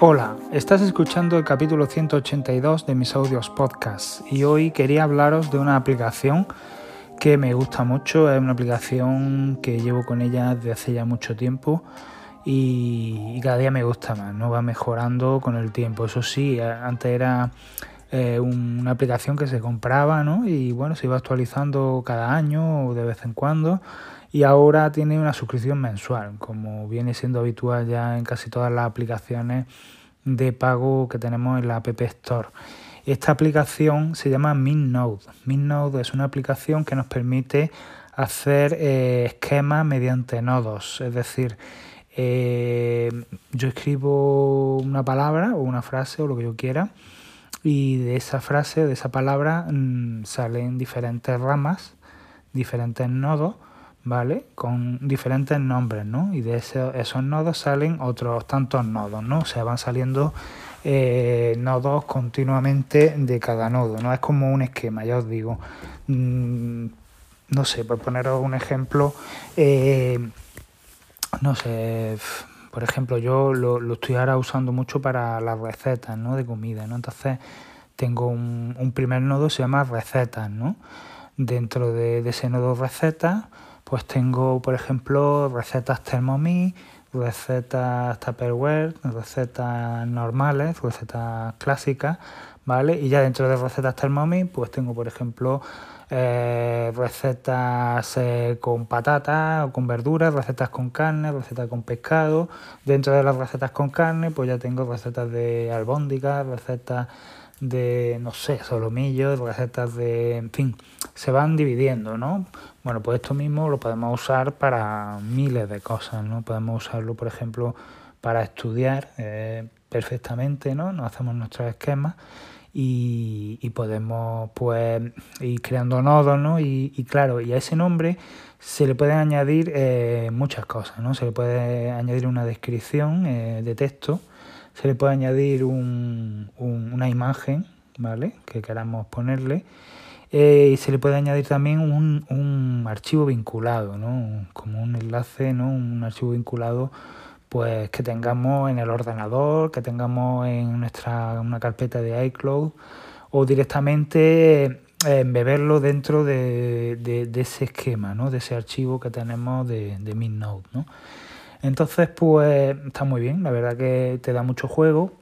Hola, estás escuchando el capítulo 182 de mis audios podcast y hoy quería hablaros de una aplicación que me gusta mucho, es una aplicación que llevo con ella desde hace ya mucho tiempo y, cada día me gusta más, ¿no? va mejorando con el tiempo. Eso sí, antes era eh, una aplicación que se compraba ¿no? y bueno, se iba actualizando cada año o de vez en cuando y ahora tiene una suscripción mensual, como viene siendo habitual ya en casi todas las aplicaciones de pago que tenemos en la App Store. Esta aplicación se llama MinNode. MinNode es una aplicación que nos permite hacer eh, esquemas mediante nodos, es decir, eh, yo escribo una palabra o una frase o lo que yo quiera y de esa frase, de esa palabra, mm, salen diferentes ramas, diferentes nodos ¿vale? Con diferentes nombres, ¿no? Y de esos nodos salen otros tantos nodos, ¿no? O sea, van saliendo eh, nodos continuamente de cada nodo, ¿no? Es como un esquema, ya os digo. Mm, no sé, por poneros un ejemplo, eh, no sé, por ejemplo, yo lo, estoy ahora usando mucho para las recetas, ¿no? De comida, ¿no? Entonces, tengo un, un primer nodo, se llama recetas, ¿no? Dentro de, de ese nodo recetas, pues tengo, por ejemplo, recetas Thermomix, recetas Tupperware, recetas normales, recetas clásicas, ¿vale? Y ya dentro de recetas Thermomix, pues tengo, por ejemplo, eh, recetas eh, con patatas o con verduras, recetas con carne, recetas con pescado. Dentro de las recetas con carne, pues ya tengo recetas de albóndigas, recetas de, no sé, solomillos, recetas de, en fin, se van dividiendo, ¿no? Bueno, pues esto mismo lo podemos usar para miles de cosas, ¿no? Podemos usarlo, por ejemplo, para estudiar eh, perfectamente, ¿no? Nos hacemos nuestros esquemas y, y, podemos, pues, ir creando nodos, ¿no? Y, y, claro, y a ese nombre se le pueden añadir eh, muchas cosas, ¿no? Se le puede añadir una descripción eh, de texto, se le puede añadir una imagen, ¿vale? Que queramos ponerle. Eh, y se le puede añadir también un, archivo vinculado, ¿no? Como un enlace, ¿no? Un archivo vinculado pues que tengamos en el ordenador, que tengamos en nuestra una carpeta de iCloud o directamente eh, embeberlo dentro de, ese esquema, ¿no? de ese archivo que tenemos de, de. ¿no? Entonces, pues está muy bien, la verdad que te da mucho juego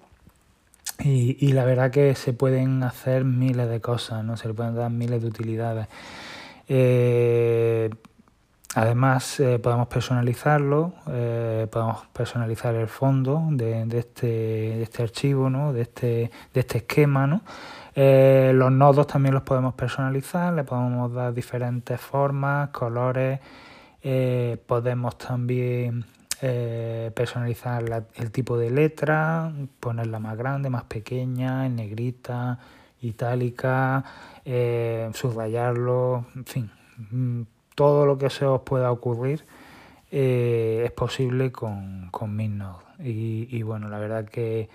y, la verdad que se pueden hacer miles de cosas, ¿no? Se le pueden dar miles de utilidades. Eh, además, eh, podemos personalizarlo, eh, podemos personalizar el fondo de, este, de este archivo, ¿no? de, este, de este esquema. ¿no? los nodos también los podemos personalizar, le podemos dar diferentes formas, colores. podemos también eh, personalizar el tipo de letra, ponerla más grande, más pequeña, en negrita, itálica, eh, subrayarlo, en fin, mm, todo lo que se os pueda ocurrir eh, es posible con, con MidNode. Y, y, bueno, la verdad que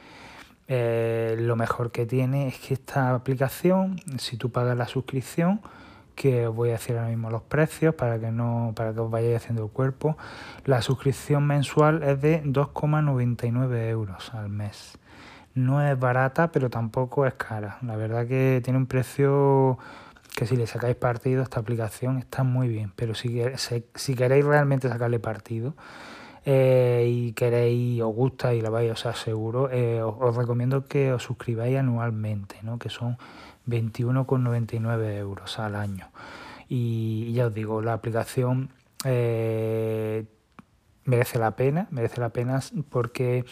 lo mejor que tiene es que esta aplicación, si tú pagas la suscripción, que os voy a decir ahora mismo los precios para que no para que os vayáis haciendo el cuerpo. La suscripción mensual es de 2,99 euros al mes. No es barata, pero tampoco es cara. La verdad que tiene un precio que si le sacáis partido a esta aplicación está muy bien, pero si, si queréis realmente sacarle partido eh, y queréis, os gusta y la vais, os aseguro, eh, os, os, recomiendo que os suscribáis anualmente, ¿no? que son 21,99 euros al año. Y, ya os digo, la aplicación eh, merece la pena, merece la pena porque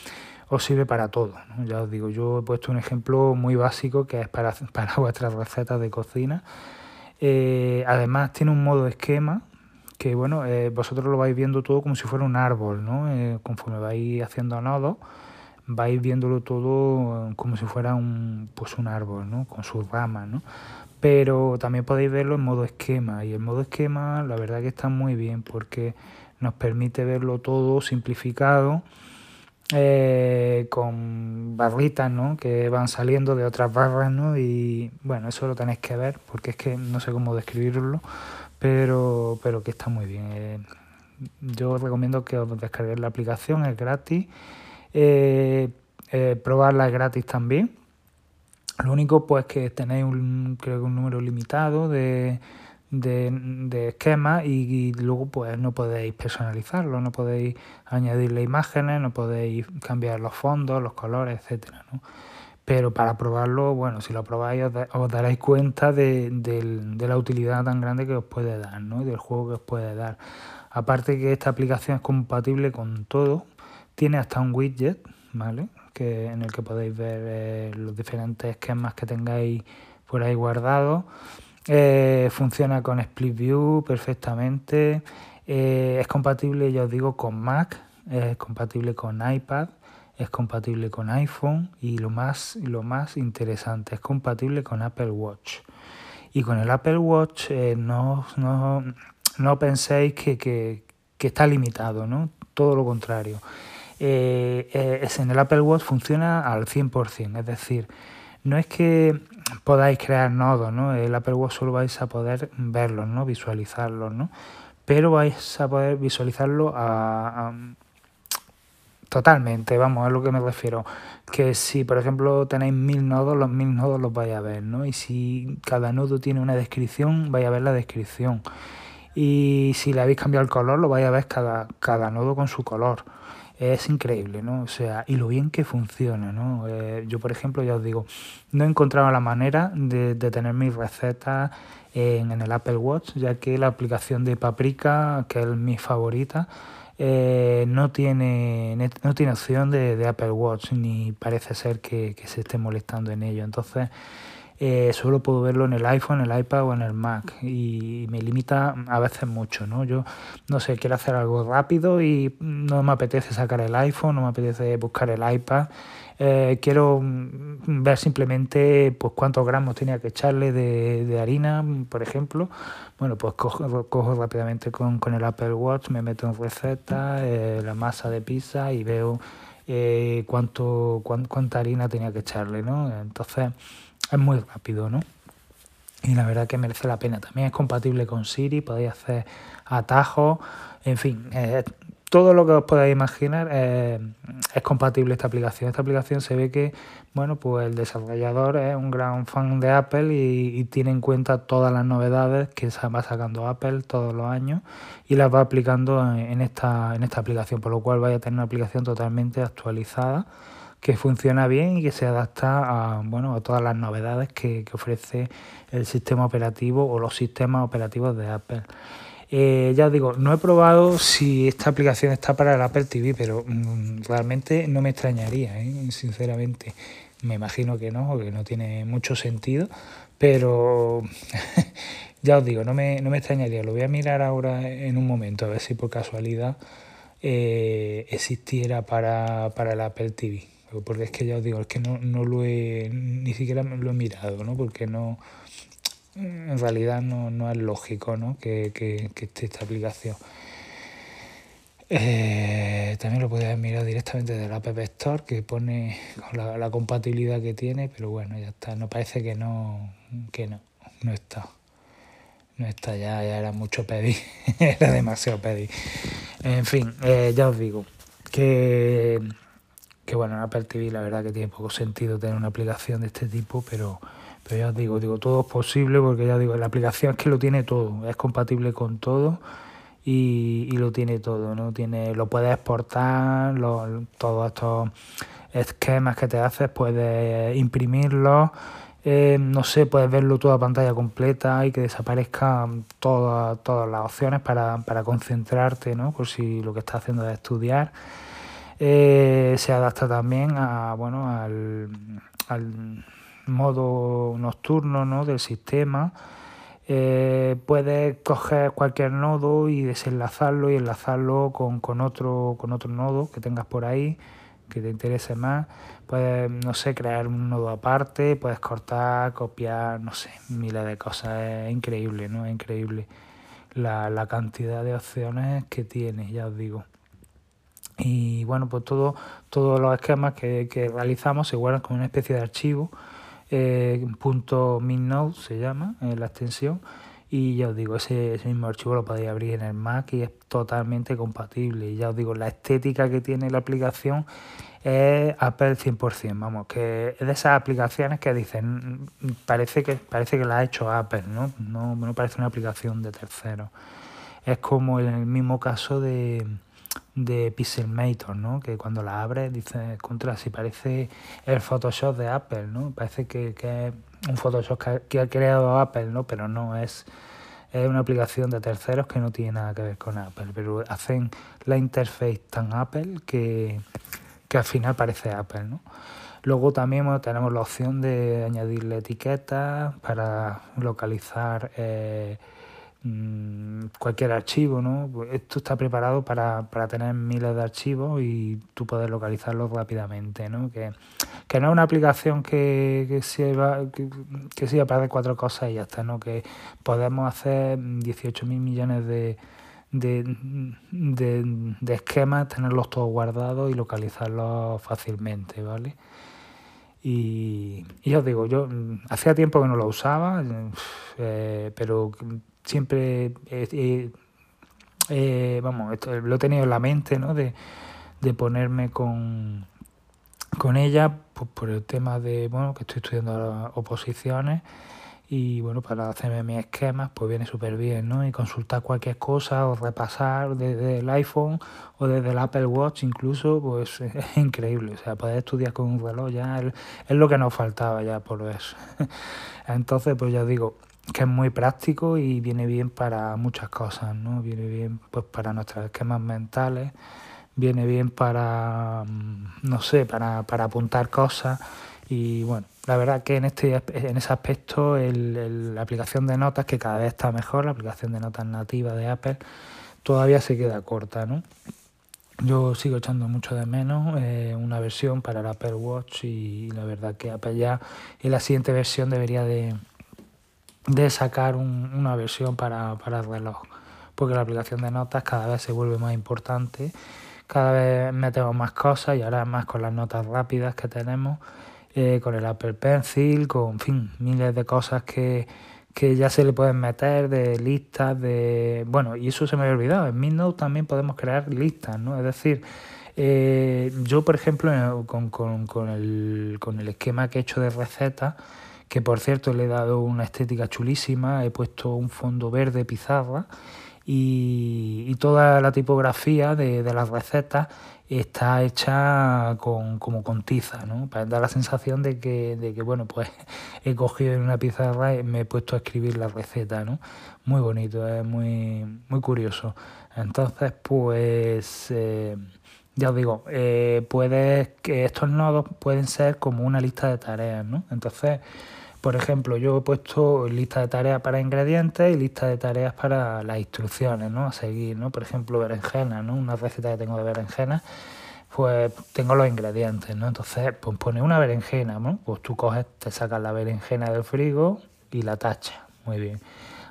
os sirve para todo. Ya os digo, yo he puesto un ejemplo muy básico que es para, para vuestras recetas de cocina. Eh, además tiene un modo esquema que bueno, eh, vosotros lo vais viendo todo como si fuera un árbol, ¿no? conforme vais haciendo nodos vais viéndolo todo como si fuera un, pues un árbol, ¿no? Con sus ramas, ¿no? Pero también podéis verlo en modo esquema y el modo esquema la verdad que está muy bien porque nos permite verlo todo simplificado eh, con barritas ¿no? que van saliendo de otras barras ¿no? y bueno eso lo tenéis que ver porque es que no sé cómo describirlo pero, pero que está muy bien eh, yo os recomiendo que os descarguéis la aplicación es gratis eh, eh, gratis también. Lo único pues que tenéis un, creo que un número limitado de, de, esquemas y, luego pues no podéis personalizarlo, no podéis añadirle imágenes, no podéis cambiar los fondos, los colores, etcétera, ¿no? Pero para probarlo, bueno, si lo probáis os, daréis cuenta de, de, la utilidad tan grande que os puede dar, ¿no? Y del juego que os puede dar. Aparte que esta aplicación es compatible con todo, tiene hasta un widget, ¿vale? Que, en el que podéis ver eh, los diferentes esquemas que tengáis por ahí guardados. Eh, funciona con Split View perfectamente. Eh, es compatible, ya os digo, con Mac, es compatible con iPad, es compatible con iPhone y lo más, lo más interesante, es compatible con Apple Watch. Y con el Apple Watch no, no, no penséis que, está limitado, ¿no? Todo lo contrario. Eh, eh, en el Apple Watch funciona al 100%, es decir, no es que podáis crear nodos, ¿no? El Apple Watch solo vais a poder verlos, ¿no? Visualizarlos, ¿no? Pero vais a poder visualizarlo totalmente, vamos, a lo que me refiero. Que si, por ejemplo, tenéis mil nodos, los mil nodos los vais a ver, ¿no? Y si cada nodo tiene una descripción, vais a ver la descripción y si le habéis cambiado el color lo vais a ver cada, cada nodo con su color. Es increíble, ¿no? O sea, y lo bien que funciona, ¿no? Eh, yo, por ejemplo, ya os digo, no he encontrado la manera de, tener mis recetas en, el Apple Watch, ya que la aplicación de Paprika, que es mi favorita, eh, no, tiene, no tiene opción de, Apple Watch, ni parece ser que, que se esté molestando en ello. Entonces, eh, solo puedo verlo en el iPhone, en el iPad o en el Mac y me limita a veces mucho, ¿no? Yo, no sé, quiero hacer algo rápido y no me apetece sacar el iPhone, no me apetece buscar el iPad. Eh, quiero mm, ver simplemente pues cuántos gramos tenía que echarle de, harina, por ejemplo. Bueno, pues cojo, rápidamente con, con, el Apple Watch, me meto en receta, eh, la masa de pizza y veo cuánto, cuánta harina tenía que echarle, ¿no? Entonces es muy rápido, ¿no? Y la verdad que merece la pena. También es compatible con Siri, podéis hacer atajos, en fin, eh, todo lo que os podáis imaginar eh, es compatible esta aplicación. Esta aplicación se ve que, bueno, pues el desarrollador es un gran fan de Apple y, tiene en cuenta todas las novedades que va sacando Apple todos los años y las va aplicando en, esta, en esta aplicación, por lo cual vaya a tener una aplicación totalmente actualizada que funciona bien y que se adapta a, bueno, a todas las novedades que, ofrece el sistema operativo o los sistemas operativos de Apple. Eh, ya os digo, no he probado si esta aplicación está para el Apple TV, pero mm, realmente no me extrañaría, ¿eh? sinceramente. Me imagino que no, porque no tiene mucho sentido, pero ya os digo, no me, no me extrañaría. Lo voy a mirar ahora en un momento, a ver si por casualidad eh, existiera para, para el Apple TV porque es que ya os digo, es que no, no lo he, ni siquiera lo he mirado, ¿no? Porque no, en realidad no, no es lógico, ¿no? Que, que, que esté esta aplicación. Eh, también lo podéis mirar directamente de la App Store, que pone la, la, compatibilidad que tiene, pero bueno, ya está. No parece que no, que no, no está. No está, ya, ya era mucho pedir, era demasiado pedir. En fin, eh, ya os digo que que bueno, en Apple TV la verdad que tiene poco sentido tener una aplicación de este tipo, pero, pero ya os digo, digo, todo es posible porque ya digo, la aplicación es que lo tiene todo, es compatible con todo y, lo tiene todo, ¿no? Tiene, lo puedes exportar, todos estos esquemas que te haces, puedes imprimirlos, eh, no sé, puedes verlo toda pantalla completa y que desaparezcan todas, todas las opciones para, para concentrarte, ¿no? Por si lo que estás haciendo es estudiar. Eh, se adapta también a, bueno, al, modo nocturno ¿no? del sistema. Eh, puedes coger cualquier nodo y desenlazarlo y enlazarlo con, con, otro, con otro nodo que tengas por ahí que te interese más. Puedes, no sé, crear un nodo aparte, puedes cortar, copiar, no sé, miles de cosas. Es increíble, ¿no? Es increíble la, la cantidad de opciones que tiene, ya os digo. Y bueno, pues todo, todos los esquemas que, que realizamos se guardan como una especie de archivo, eh, punto .minnode se llama, eh, la extensión, y ya os digo, ese, ese, mismo archivo lo podéis abrir en el Mac y es totalmente compatible. Y ya os digo, la estética que tiene la aplicación es Apple 100%, vamos, que es de esas aplicaciones que dicen, parece que parece que la ha hecho Apple, ¿no? No, no parece una aplicación de tercero. Es como en el mismo caso de, de Pixelmator, ¿no? Que cuando la abres dices, contra, si parece el Photoshop de Apple, ¿no? Parece que, que es un Photoshop que ha, creado Apple, ¿no? Pero no, es, es una aplicación de terceros que no tiene nada que ver con Apple, pero hacen la interface tan Apple que que al final parece Apple, ¿no? Luego también tenemos la opción de añadirle etiquetas para localizar eh, mm, cualquier archivo, ¿no? Esto está preparado para, tener miles de archivos y tú puedes localizarlos rápidamente, ¿no? Que, no es una aplicación que, que, sirva, que, que sirva para hacer cuatro cosas y ya está, ¿no? Que podemos hacer 18 mil millones de de, de, esquemas, tenerlos todos guardados y localizarlos fácilmente, ¿vale? Y, y os digo, yo mm, hacía tiempo que no lo usaba, eh, pero siempre, vamos, esto, lo he tenido en la mente, ¿no? De, de ponerme con, con ella pues, por el tema de, bueno, que estoy estudiando oposiciones y bueno, para hacerme mis esquemas pues viene súper bien, ¿no? Y consultar cualquier cosa o repasar desde el iPhone o desde el Apple Watch incluso, pues es increíble. O sea, poder estudiar con un reloj ya es, lo que nos faltaba ya por eso. Entonces, pues ya digo que es muy práctico y viene bien para muchas cosas, ¿no? Viene bien pues para nuestros esquemas mentales, viene bien para, mm, no sé, para, para apuntar cosas y bueno, la verdad que en este en ese aspecto el, la aplicación de notas, que cada vez está mejor, la aplicación de notas nativa de Apple, todavía se queda corta, ¿no? Yo sigo echando mucho de menos eh, una versión para el Apple Watch y la verdad que Apple ya en la siguiente versión debería de, de sacar una versión para, para el reloj, porque la aplicación de notas cada vez se vuelve más importante, cada vez metemos más cosas y ahora más con las notas rápidas que tenemos eh, con el Apple Pencil, con fin, miles de cosas que, que ya se le pueden meter de listas, de... Bueno, y eso se me había olvidado, en MidNote también podemos crear listas, ¿no? Es decir, eh, yo, por ejemplo, con, con, con, el, con el esquema que he hecho de recetas, que por cierto le he dado una estética chulísima, he puesto un fondo verde pizarra y, y toda la tipografía de, de las recetas está hecha con, como con tiza, ¿no? Para dar la sensación de que, de que, bueno, pues he cogido una pizarra y me he puesto a escribir la receta, ¿no? Muy bonito, es muy, muy curioso. Entonces, pues, eh, ya os digo, eh, puedes, que estos nodos pueden ser como una lista de tareas, ¿no? Entonces, por ejemplo, yo he puesto lista de tareas para ingredientes y lista de tareas para las instrucciones, ¿no? A seguir, ¿no? Por ejemplo, berenjena, ¿no? Una receta que tengo de berenjena, pues tengo los ingredientes, ¿no? Entonces, pues pone una berenjena, ¿no? Pues tú coges, te sacas la berenjena del frigo y la tacha, muy bien.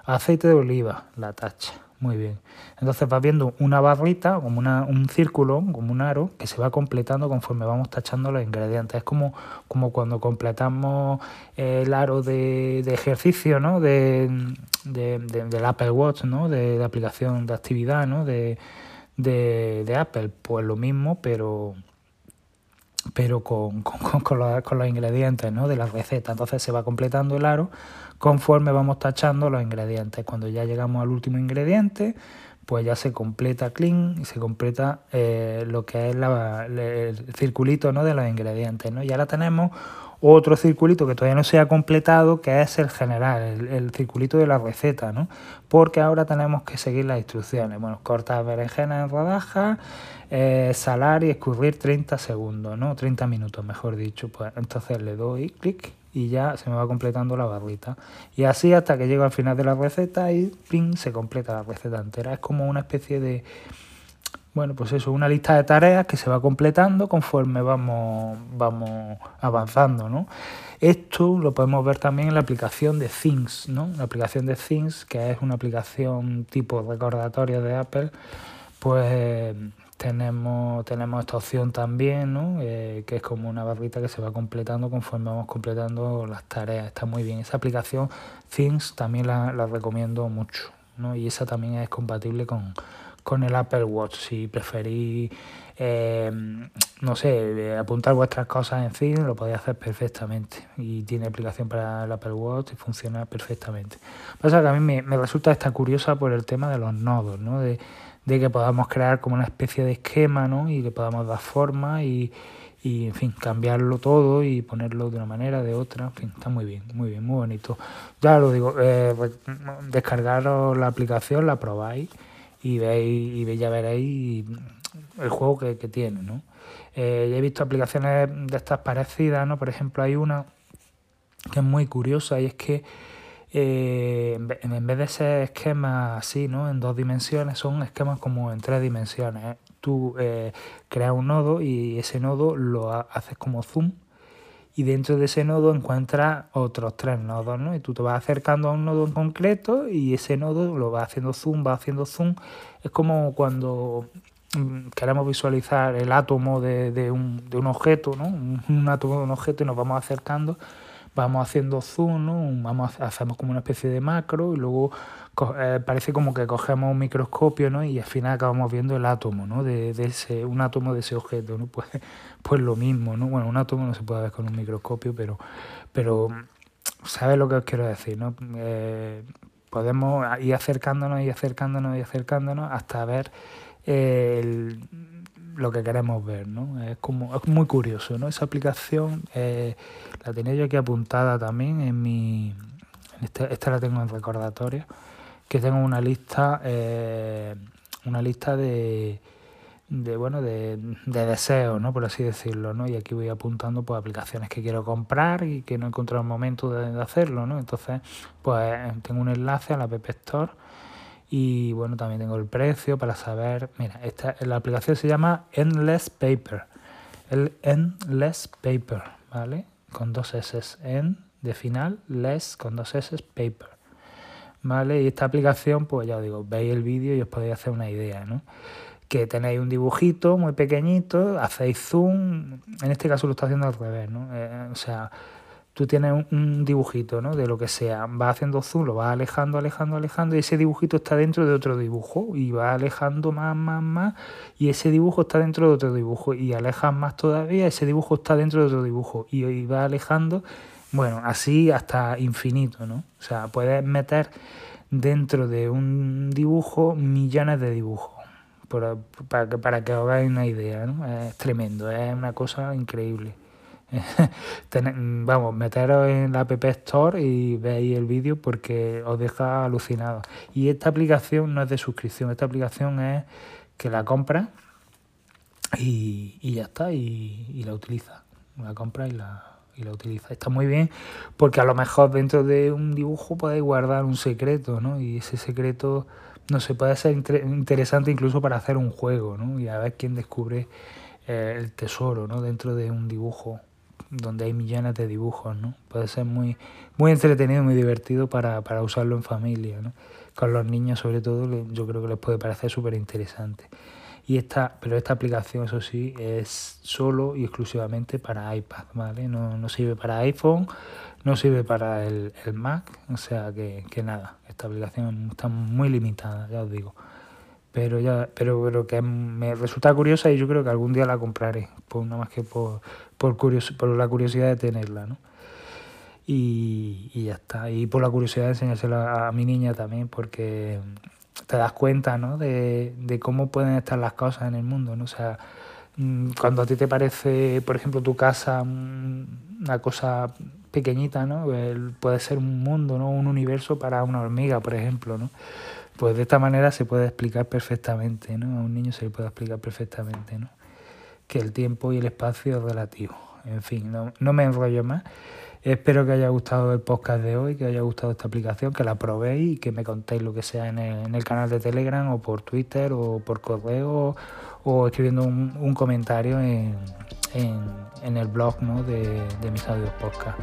Aceite de oliva, la tacha muy bien. Entonces vas viendo una barrita, como una, un círculo, como un aro, que se va completando conforme vamos tachando los ingredientes. Es como, como cuando completamos el aro de, de ejercicio, ¿no? De, de, del Apple Watch, ¿no? De, aplicación de actividad, ¿no? De, de, Apple. Pues lo mismo, pero pero con, con, con, los, con, los, ingredientes ¿no? de la receta. Entonces se va completando el aro conforme vamos tachando los ingredientes. Cuando ya llegamos al último ingrediente, pues ya se completa clean y se completa eh, lo que es el circulito ¿no? de los ingredientes. ¿no? Y ahora tenemos otro circulito que todavía no se ha completado, que es el general, el, circulito de la receta, ¿no? Porque ahora tenemos que seguir las instrucciones. Bueno, cortar berenjena en rodajas, eh, salar y escurrir 30 segundos, ¿no? 30 minutos, mejor dicho. Pues entonces le doy clic y ya se me va completando la barrita. Y así hasta que llego al final de la receta y ¡ping! se completa la receta entera. Es como una especie de, bueno, pues eso, una lista de tareas que se va completando conforme vamos, vamos avanzando, ¿no? Esto lo podemos ver también en la aplicación de Things, ¿no? La aplicación de Things, que es una aplicación tipo recordatorio de Apple, pues tenemos, tenemos esta opción también, ¿no? Eh, que es como una barrita que se va completando conforme vamos completando las tareas. Está muy bien. Esa aplicación Things también la, la recomiendo mucho, ¿no? Y esa también es compatible con, con el Apple Watch. Si preferís, eh, no sé, apuntar vuestras cosas en fin, lo podéis hacer perfectamente. Y tiene aplicación para el Apple Watch y funciona perfectamente. Pasa que a mí me, me resulta esta curiosa por el tema de los nodos, ¿no? De, de que podamos crear como una especie de esquema, ¿no? Y le podamos dar forma y, y, en fin, cambiarlo todo y ponerlo de una manera, de otra, en fin, está muy bien, muy bien, muy bonito. Ya lo digo, eh, descargaros la aplicación, la probáis y veis, y ya veréis el juego que, que tiene, ¿no? Eh, he visto aplicaciones de estas parecidas, ¿no? Por ejemplo, hay una que es muy curiosa y es que eh, en vez de ser esquemas así, ¿no? En dos dimensiones, son esquemas como en tres dimensiones. ¿eh? Tú eh, creas un nodo y ese nodo lo haces como zoom y dentro de ese nodo encuentras otros tres nodos, ¿no? Y tú te vas acercando a un nodo en concreto y ese nodo lo va haciendo zoom, va haciendo zoom. Es como cuando mm, queremos visualizar el átomo de, de, un, de un, objeto, ¿no? Un, un átomo de un objeto y nos vamos acercando vamos haciendo zoom, ¿no? vamos, hacemos como una especie de macro y luego eh, parece como que cogemos un microscopio ¿no? y al final acabamos viendo el átomo ¿no? de, ese, un átomo de ese objeto. ¿no? Pues, pues lo mismo, ¿no? bueno, un átomo no se puede ver con un microscopio, pero, pero ¿sabes lo que os quiero decir? ¿no? Eh, podemos ir acercándonos y acercándonos y acercándonos hasta ver eh, el lo que queremos ver, ¿no? Es como es muy curioso, ¿no? Esa aplicación eh, la tenía yo aquí apuntada también en mi este, esta la tengo en recordatorio que tengo una lista eh, una lista de, de bueno de, de, deseos no por así decirlo no y aquí voy apuntando pues aplicaciones que quiero comprar y que no he encontrado el momento de, de hacerlo no entonces pues tengo un enlace a la App Store y bueno, también tengo el precio para saber. Mira, esta, la aplicación se llama Endless Paper. El Endless Paper, ¿vale? Con dos S. En de final, less con dos S, paper. ¿Vale? Y esta aplicación, pues ya os digo, veis el vídeo y os podéis hacer una idea, ¿no? Que tenéis un dibujito muy pequeñito, hacéis zoom, en este caso lo está haciendo al revés, ¿no? Eh, o sea, tú tienes un, dibujito, ¿no? De lo que sea, va haciendo zoom, lo vas alejando, alejando, alejando, y ese dibujito está dentro de otro dibujo, y va alejando más, más, más, y ese dibujo está dentro de otro dibujo, y alejas más todavía, ese dibujo está dentro de otro dibujo, y, y va alejando, bueno, así hasta infinito, ¿no? O sea, puedes meter dentro de un dibujo millones de dibujos. Para, para, para que os hagáis una idea, ¿no? Es tremendo, es una cosa increíble. Vamos, meteros en la App Store y veis el vídeo porque os deja alucinado. Y esta aplicación no es de suscripción, esta aplicación es que la compra y, y ya está, y, y, la utiliza. La compra y la, y la utiliza. Está muy bien porque a lo mejor dentro de un dibujo podéis guardar un secreto, ¿no? Y ese secreto, no sé, puede ser interesante incluso para hacer un juego, ¿no? Y a ver quién descubre eh, el tesoro, ¿no? Dentro de un dibujo donde hay millones de dibujos, ¿no? Puede ser muy, muy entretenido, muy divertido para, para usarlo en familia, ¿no? Con los niños sobre todo yo creo que les puede parecer súper interesante. Y esta, pero esta aplicación, eso sí, es solo y exclusivamente para iPad, ¿vale? No, no sirve para iPhone, no sirve para el, el Mac, o sea que, que, nada, esta aplicación está muy limitada, ya os digo. Pero ya, pero, pero que me resulta curiosa y yo creo que algún día la compraré, pues nada más que por, por, curios, por la curiosidad de tenerla, ¿no? Y, y, ya está. Y por la curiosidad de enseñársela a mi niña también, porque te das cuenta, ¿no? De, de cómo pueden estar las cosas en el mundo, ¿no? O sea, mm, cuando a ti te parece, por ejemplo, tu casa mm, una cosa pequeñita, ¿no? Puede ser un mundo, ¿no? Un universo para una hormiga, por ejemplo, ¿no? Pues de esta manera se puede explicar perfectamente, ¿no? A un niño se le puede explicar perfectamente, ¿no? que el tiempo y el espacio es relativo. En fin, no, no me enrollo más. Espero que haya gustado el podcast de hoy, que haya gustado esta aplicación, que la probéis y que me contéis lo que sea en el, en el canal de Telegram o por Twitter o por correo o escribiendo un, un comentario en, en, en, el blog ¿no? de, de mis audios podcast.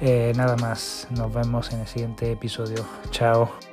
Eh, nada más, nos vemos en el siguiente episodio. Chao.